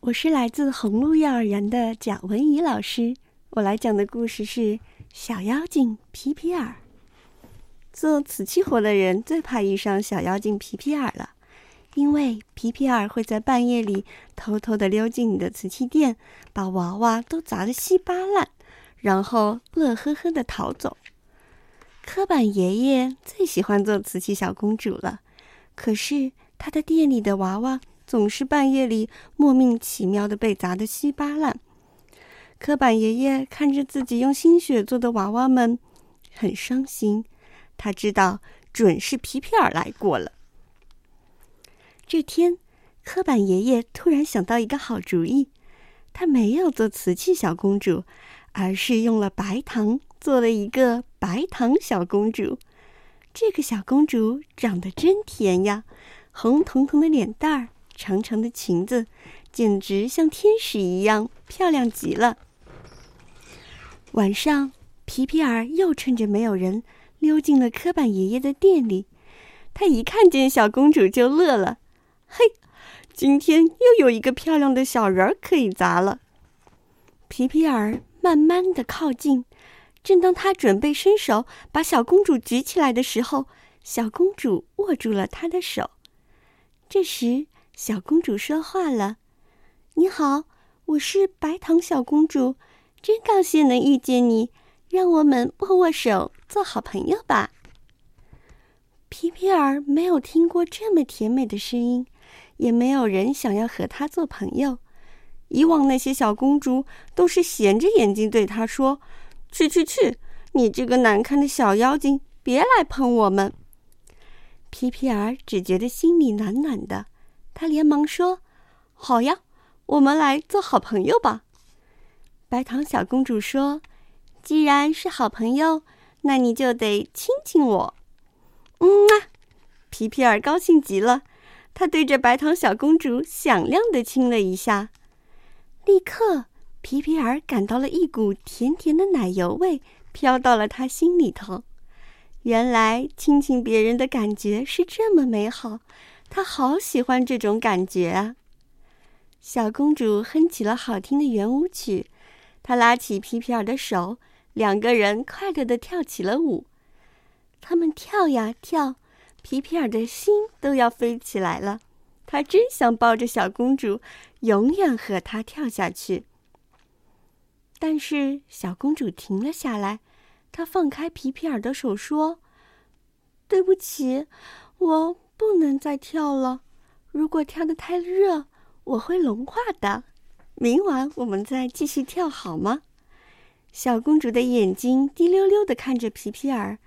我是来自红鹿幼儿园的贾文怡老师。我来讲的故事是《小妖精皮皮尔》。做瓷器活的人最怕遇上小妖精皮皮尔了，因为皮皮尔会在半夜里偷偷的溜进你的瓷器店，把娃娃都砸得稀巴烂，然后乐呵呵的逃走。柯板爷爷最喜欢做瓷器小公主了，可是他的店里的娃娃。总是半夜里莫名其妙的被砸得稀巴烂。柯板爷爷看着自己用心血做的娃娃们，很伤心。他知道准是皮皮尔来过了。这天，柯板爷爷突然想到一个好主意，他没有做瓷器小公主，而是用了白糖做了一个白糖小公主。这个小公主长得真甜呀，红彤彤的脸蛋儿。长长的裙子，简直像天使一样漂亮极了。晚上，皮皮尔又趁着没有人，溜进了科板爷爷的店里。他一看见小公主就乐了：“嘿，今天又有一个漂亮的小人儿可以砸了。”皮皮尔慢慢的靠近，正当他准备伸手把小公主举起来的时候，小公主握住了他的手。这时，小公主说话了：“你好，我是白糖小公主，真高兴能遇见你。让我们握握手，做好朋友吧。”皮皮尔没有听过这么甜美的声音，也没有人想要和他做朋友。以往那些小公主都是斜着眼睛对他说：“去去去，你这个难看的小妖精，别来碰我们。”皮皮尔只觉得心里暖暖的。他连忙说：“好呀，我们来做好朋友吧。”白糖小公主说：“既然是好朋友，那你就得亲亲我。”嗯啊，皮皮尔高兴极了，他对着白糖小公主响亮的亲了一下。立刻，皮皮尔感到了一股甜甜的奶油味飘到了他心里头。原来亲亲别人的感觉是这么美好。他好喜欢这种感觉啊！小公主哼起了好听的圆舞曲，她拉起皮皮尔的手，两个人快乐地跳起了舞。他们跳呀跳，皮皮尔的心都要飞起来了。他真想抱着小公主，永远和她跳下去。但是小公主停了下来，她放开皮皮尔的手说：“对不起，我。”不能再跳了，如果跳得太热，我会融化的。明晚我们再继续跳好吗？小公主的眼睛滴溜溜的看着皮皮尔，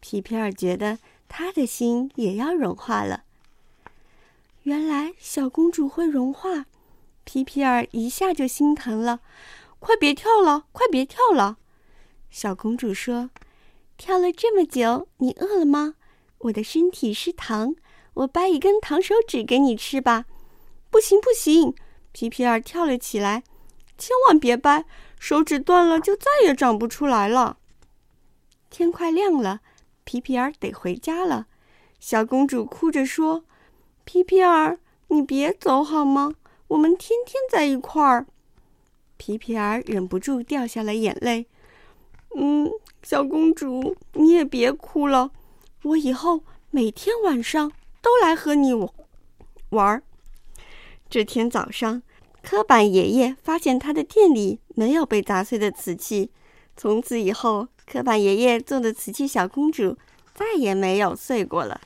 皮皮尔觉得他的心也要融化了。原来小公主会融化，皮皮尔一下就心疼了。快别跳了，快别跳了！小公主说：“跳了这么久，你饿了吗？我的身体是糖。”我掰一根糖手指给你吃吧，不行不行！皮皮尔跳了起来，千万别掰，手指断了就再也长不出来了。天快亮了，皮皮尔得回家了。小公主哭着说：“皮皮尔，你别走好吗？我们天天在一块儿。”皮皮尔忍不住掉下了眼泪。嗯，小公主，你也别哭了，我以后每天晚上。都来和你玩儿。这天早上，柯板爷爷发现他的店里没有被砸碎的瓷器。从此以后，柯板爷爷做的瓷器小公主再也没有碎过了。